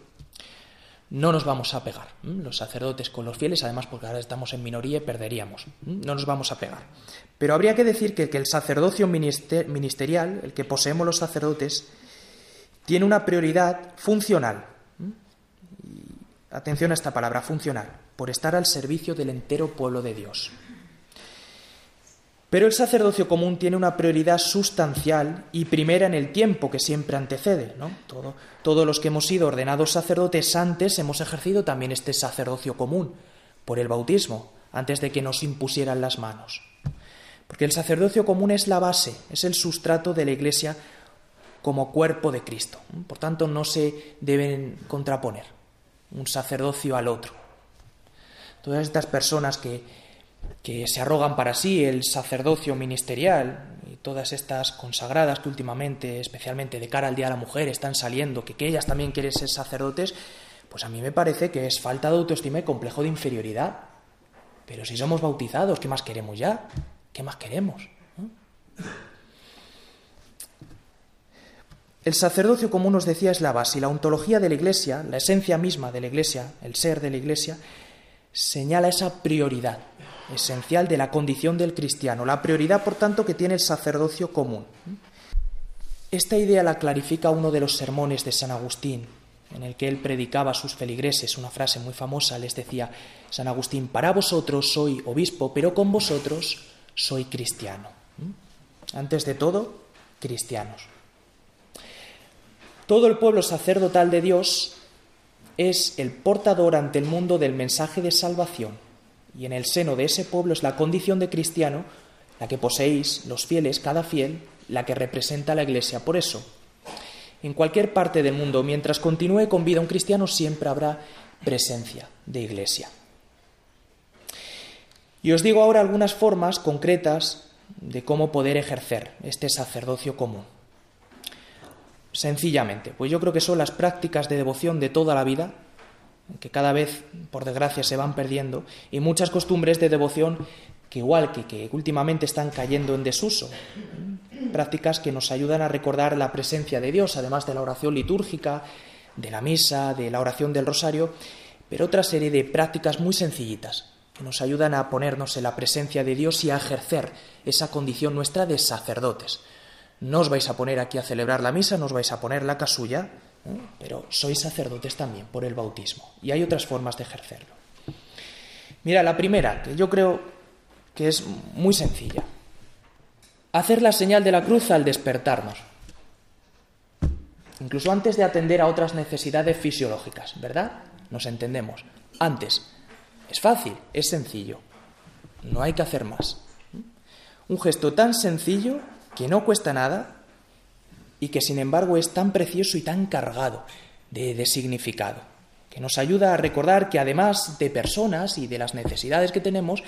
no nos vamos a pegar. Los sacerdotes con los fieles, además porque ahora estamos en minoría y perderíamos. No nos vamos a pegar. Pero habría que decir que, el sacerdocio ministerial, el que poseemos los sacerdotes, tiene una prioridad funcional. atención a esta palabra, funcional, por estar al servicio del entero pueblo de Dios. Pero el sacerdocio común tiene una prioridad sustancial y primera en el tiempo que siempre antecede. ¿no? Todo, todos los que hemos sido ordenados sacerdotes antes hemos ejercido también este sacerdocio común por el bautismo, antes de que nos impusieran las manos. Porque el sacerdocio común es la base, es el sustrato de la Iglesia como cuerpo de Cristo. Por tanto, no se deben contraponer un sacerdocio al otro. Todas estas personas que que se arrogan para sí el sacerdocio ministerial y todas estas consagradas que últimamente, especialmente de cara al Día de la Mujer, están saliendo, que, ellas también quieren ser sacerdotes, pues a mí me parece que es falta de autoestima y complejo de inferioridad. Pero si somos bautizados, ¿qué más queremos ya? ¿Qué más queremos? El sacerdocio, como nos decía, es la base y la ontología de la Iglesia, la esencia misma de la Iglesia, el ser de la Iglesia, señala esa prioridad esencial de la condición del cristiano, la prioridad, por tanto, que tiene el sacerdocio común. Esta idea la clarifica uno de los sermones de San Agustín, en el que él predicaba a sus feligreses una frase muy famosa, les decía, San Agustín, para vosotros soy obispo, pero con vosotros soy cristiano. Antes de todo, cristianos. Todo el pueblo sacerdotal de Dios es el portador ante el mundo del mensaje de salvación y en el seno de ese pueblo es la condición de cristiano la que poseéis los fieles, cada fiel, la que representa a la Iglesia. Por eso, en cualquier parte del mundo, mientras continúe con vida un cristiano, siempre habrá presencia de Iglesia. Y os digo ahora algunas formas concretas de cómo poder ejercer este sacerdocio común. Sencillamente, pues yo creo que son las prácticas de devoción de toda la vida, que cada vez, por desgracia, se van perdiendo, y muchas costumbres de devoción que igual que, que últimamente están cayendo en desuso. Prácticas que nos ayudan a recordar la presencia de Dios, además de la oración litúrgica, de la misa, de la oración del rosario, pero otra serie de prácticas muy sencillitas que nos ayudan a ponernos en la presencia de Dios y a ejercer esa condición nuestra de sacerdotes. No os vais a poner aquí a celebrar la misa, no os vais a poner la casulla, ¿eh? pero sois sacerdotes también por el bautismo. Y hay otras formas de ejercerlo. Mira, la primera, que yo creo que es muy sencilla. Hacer la señal de la cruz al despertarnos. Incluso antes de atender a otras necesidades fisiológicas, ¿verdad? Nos entendemos. Antes. Es fácil, es sencillo. No hay que hacer más. Un gesto tan sencillo que no cuesta nada y que sin embargo es tan precioso y tan cargado de, significado. que nos ayuda a recordar que además de personas y de las necesidades que tenemos,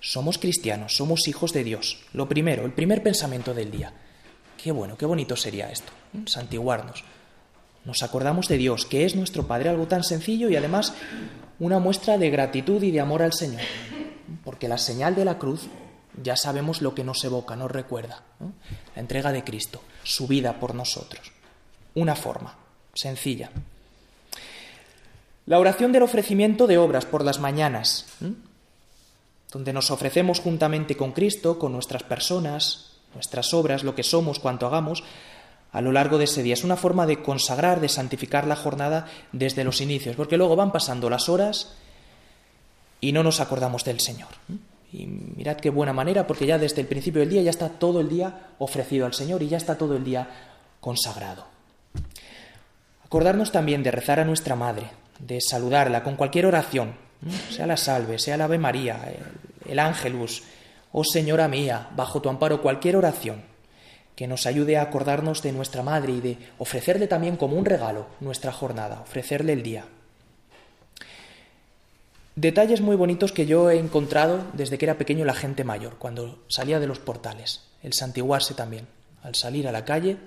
somos cristianos, somos hijos de Dios. Lo primero, el primer pensamiento del día. Qué bueno, qué bonito sería esto, santiguarnos. Nos acordamos de Dios, que es nuestro Padre, algo tan sencillo y además una muestra de gratitud y de amor al Señor. Porque la señal de la cruz ya sabemos lo que nos evoca, nos recuerda. La entrega de Cristo, su vida por nosotros. Una forma sencilla. La oración del ofrecimiento de obras por las mañanas, donde nos ofrecemos juntamente con Cristo, con nuestras personas, nuestras obras, lo que somos, cuanto hagamos, a lo largo de ese día. Es una forma de consagrar, de santificar la jornada desde los inicios, porque luego van pasando las horas y no nos acordamos del Señor. Y mirad qué buena manera, porque ya desde el principio del día ya está todo el día ofrecido al Señor y ya está todo el día consagrado. Acordarnos también de rezar a nuestra Madre, de saludarla con cualquier oración, sea la salve, sea la Ave María, el, el ángelus, oh Señora mía, bajo tu amparo cualquier oración que nos ayude a acordarnos de nuestra Madre y de ofrecerle también como un regalo nuestra jornada, ofrecerle el día. Detalles muy bonitos que yo he encontrado desde que era pequeño la gente mayor, cuando salía de los portales, el santiguarse también, al salir a la calle,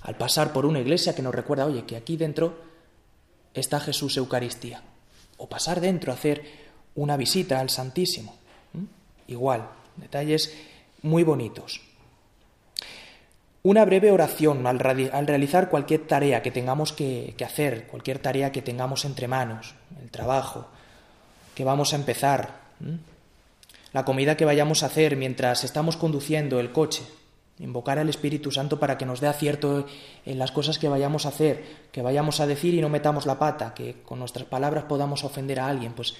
al pasar por una iglesia que nos recuerda, oye, que aquí dentro está Jesús Eucaristía, o pasar dentro a hacer una visita al Santísimo. Igual, detalles muy bonitos. Una breve oración al, al, realizar cualquier tarea que tengamos que, que hacer, cualquier tarea que tengamos entre manos, el trabajo, que vamos a empezar, la comida que vayamos a hacer mientras estamos conduciendo el coche, invocar al Espíritu Santo para que nos dé acierto en las cosas que vayamos a hacer, que vayamos a decir y no metamos la pata, que con nuestras palabras podamos ofender a alguien, pues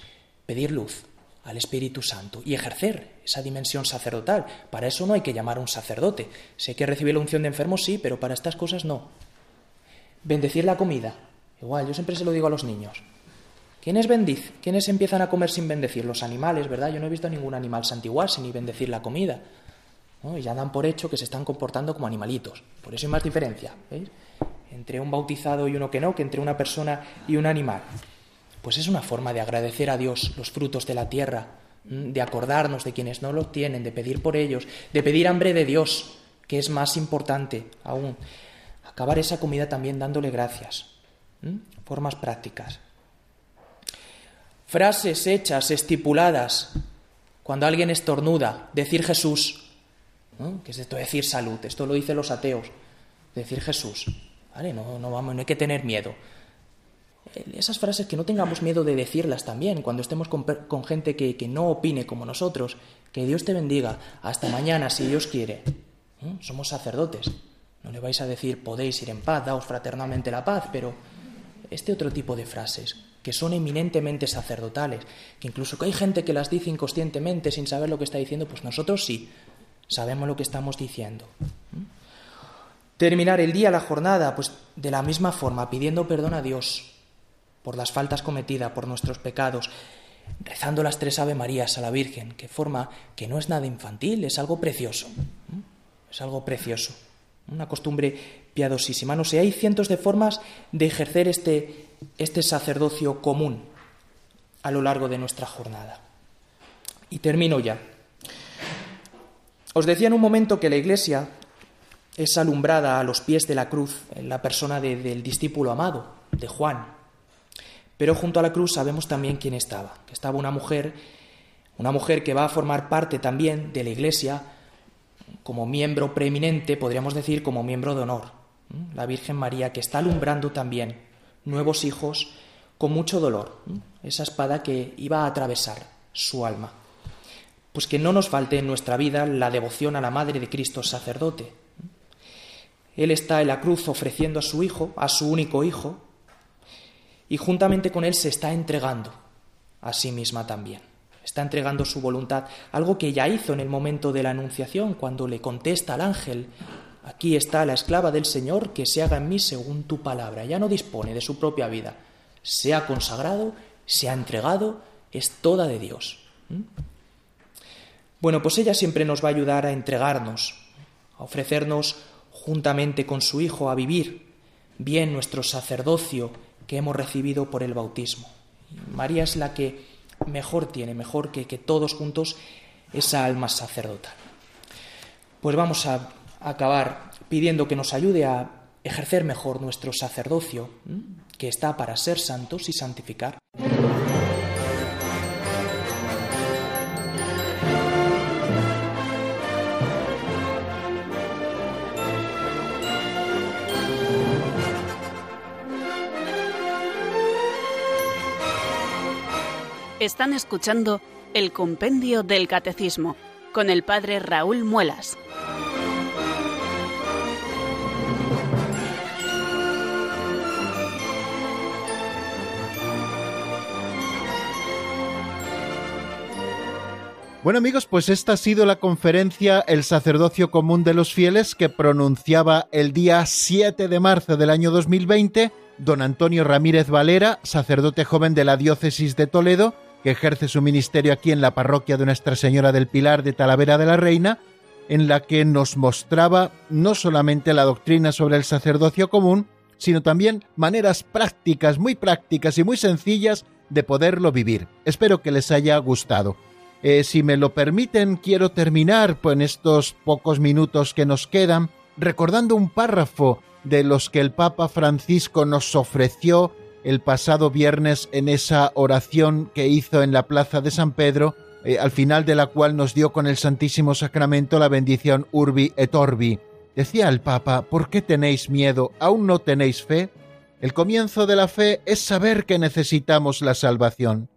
pedir luz al Espíritu Santo y ejercer esa dimensión sacerdotal. Para eso no hay que llamar a un sacerdote. Sé que recibir la unción de enfermo sí, pero para estas cosas no. Bendecir la comida. Igual, yo siempre se lo digo a los niños. ¿Quiénes bendiz? ¿Quiénes empiezan a comer sin bendecir? Los animales, ¿verdad? Yo no he visto a ningún animal santiguarse ni bendecir la comida. Y ya dan por hecho que se están comportando como animalitos. Por eso hay más diferencia, ¿veis? Entre un bautizado y uno que no, que entre una persona y un animal. Pues es una forma de agradecer a Dios los frutos de la tierra, de acordarnos de quienes no lo tienen, de pedir por ellos, de pedir hambre de Dios, que es más importante aún. Acabar esa comida también dándole gracias. Formas prácticas. Frases hechas, estipuladas. Cuando alguien estornuda, decir Jesús. ¿no? ¿Qué es esto? Decir salud. Esto lo dicen los ateos. Decir Jesús. ¿Vale? No, no, vamos, no hay que tener miedo. Esas frases que no tengamos miedo de decirlas también cuando estemos con, gente que, que, no opine como nosotros. Que Dios te bendiga. Hasta mañana, si Dios quiere. ¿Eh? Somos sacerdotes. No le vais a decir podéis ir en paz, daos fraternalmente la paz, pero este otro tipo de frases que son eminentemente sacerdotales, que incluso que hay gente que las dice inconscientemente sin saber lo que está diciendo, pues nosotros sí sabemos lo que estamos diciendo. Terminar el día, la jornada, pues de la misma forma, pidiendo perdón a Dios por las faltas cometidas, por nuestros pecados, rezando las tres Ave Marías a la Virgen, que forma que no es nada infantil, es algo precioso. Es algo precioso. Una costumbre piadosísima. No sé, hay cientos de formas de ejercer este, este sacerdocio común a lo largo de nuestra jornada. Y termino ya. Os decía en un momento que la Iglesia es alumbrada a los pies de la cruz en la persona de, del discípulo amado, de Juan. Pero junto a la cruz sabemos también quién estaba, que estaba una mujer, una mujer que va a formar parte también de la Iglesia como miembro preeminente, podríamos decir como miembro de honor, la Virgen María, que está alumbrando también nuevos hijos con mucho dolor, esa espada que iba a atravesar su alma. Pues que no nos falte en nuestra vida la devoción a la Madre de Cristo sacerdote. Él está en la cruz ofreciendo a su hijo, a su único hijo, y juntamente con él se está entregando a sí misma también. Está entregando su voluntad, algo que ya hizo en el momento de la Anunciación, cuando le contesta al ángel, aquí está la esclava del Señor, que se haga en mí según tu palabra. Ya no dispone de su propia vida, se ha consagrado, se ha entregado, es toda de Dios. Bueno, pues ella siempre nos va a ayudar a entregarnos, a ofrecernos juntamente con su Hijo a vivir bien nuestro sacerdocio que hemos recibido por el bautismo. María es la que mejor tiene, mejor que, que todos juntos, esa alma sacerdotal. Pues vamos a acabar pidiendo que nos ayude a ejercer mejor nuestro sacerdocio, que está para ser santos y santificar. Están escuchando el Compendio del Catecismo con el Padre Raúl Muelas. Bueno amigos, pues esta ha sido la conferencia El sacerdocio común de los fieles que pronunciaba el día 7 de marzo del año 2020 don Antonio Ramírez Valera, sacerdote joven de la diócesis de Toledo, que ejerce su ministerio aquí en la parroquia de Nuestra Señora del Pilar de Talavera de la Reina, en la que nos mostraba no solamente la doctrina sobre el sacerdocio común, sino también maneras prácticas, muy prácticas y muy sencillas de poderlo vivir. Espero que les haya gustado. Eh, si me lo permiten, quiero terminar pues, en estos pocos minutos que nos quedan recordando un párrafo de los que el Papa Francisco nos ofreció el pasado viernes en esa oración que hizo en la Plaza de San Pedro, eh, al final de la cual nos dio con el Santísimo Sacramento la bendición Urbi et Orbi. Decía el Papa, ¿por qué tenéis miedo? ¿Aún no tenéis fe? El comienzo de la fe es saber que necesitamos la salvación.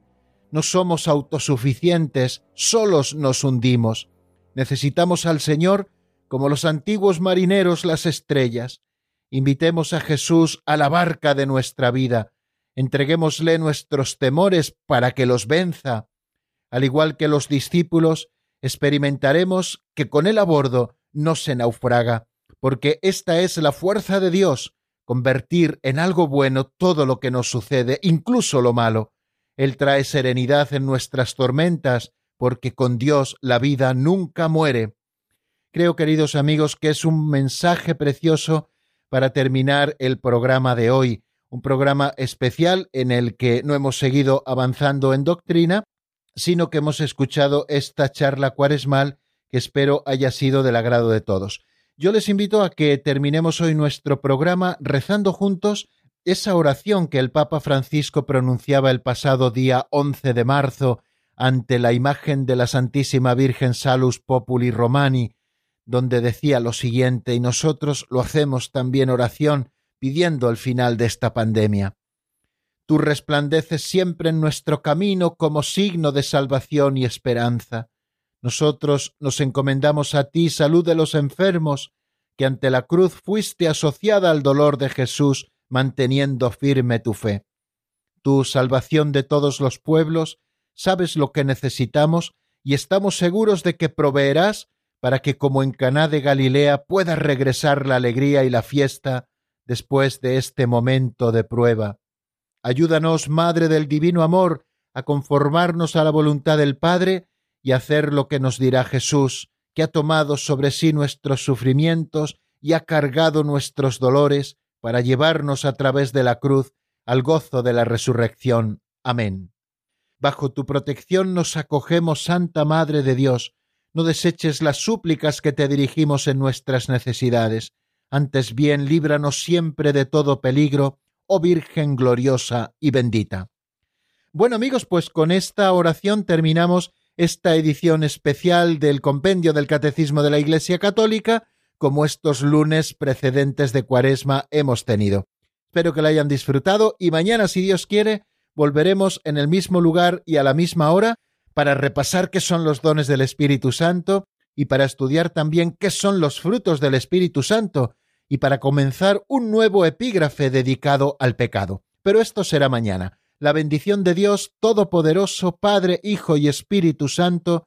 No somos autosuficientes, solos nos hundimos. Necesitamos al Señor como los antiguos marineros las estrellas. Invitemos a Jesús a la barca de nuestra vida, entreguémosle nuestros temores para que los venza. Al igual que los discípulos, experimentaremos que con él a bordo no se naufraga, porque esta es la fuerza de Dios, convertir en algo bueno todo lo que nos sucede, incluso lo malo. Él trae serenidad en nuestras tormentas, porque con Dios la vida nunca muere. Creo, queridos amigos, que es un mensaje precioso para terminar el programa de hoy, un programa especial en el que no hemos seguido avanzando en doctrina, sino que hemos escuchado esta charla cuaresmal que espero haya sido del agrado de todos. Yo les invito a que terminemos hoy nuestro programa rezando juntos esa oración que el Papa Francisco pronunciaba el pasado día 11 de marzo ante la imagen de la Santísima Virgen Salus Populi Romani, donde decía lo siguiente, y nosotros lo hacemos también oración pidiendo el final de esta pandemia. Tú resplandeces siempre en nuestro camino como signo de salvación y esperanza. Nosotros nos encomendamos a ti, salud de los enfermos, que ante la cruz fuiste asociada al dolor de Jesús, manteniendo firme tu fe. Tú, salvación de todos los pueblos, sabes lo que necesitamos y estamos seguros de que proveerás para que como en Caná de Galilea pueda regresar la alegría y la fiesta después de este momento de prueba. Ayúdanos, Madre del Divino Amor, a conformarnos a la voluntad del Padre y hacer lo que nos dirá Jesús, que ha tomado sobre sí nuestros sufrimientos y ha cargado nuestros dolores para llevarnos a través de la cruz al gozo de la resurrección. Amén. Bajo tu protección nos acogemos, Santa Madre de Dios, no deseches las súplicas que te dirigimos en nuestras necesidades. Antes bien, líbranos siempre de todo peligro, oh Virgen gloriosa y bendita. Bueno amigos, pues con esta oración terminamos esta edición especial del Compendio del Catecismo de la Iglesia Católica, como estos lunes precedentes de Cuaresma hemos tenido. Espero que la hayan disfrutado y mañana, si Dios quiere, volveremos en el mismo lugar y a la misma hora para repasar qué son los dones del Espíritu Santo y para estudiar también qué son los frutos del Espíritu Santo y para comenzar un nuevo epígrafe dedicado al pecado. Pero esto será mañana. La bendición de Dios Todopoderoso, Padre, Hijo y Espíritu Santo,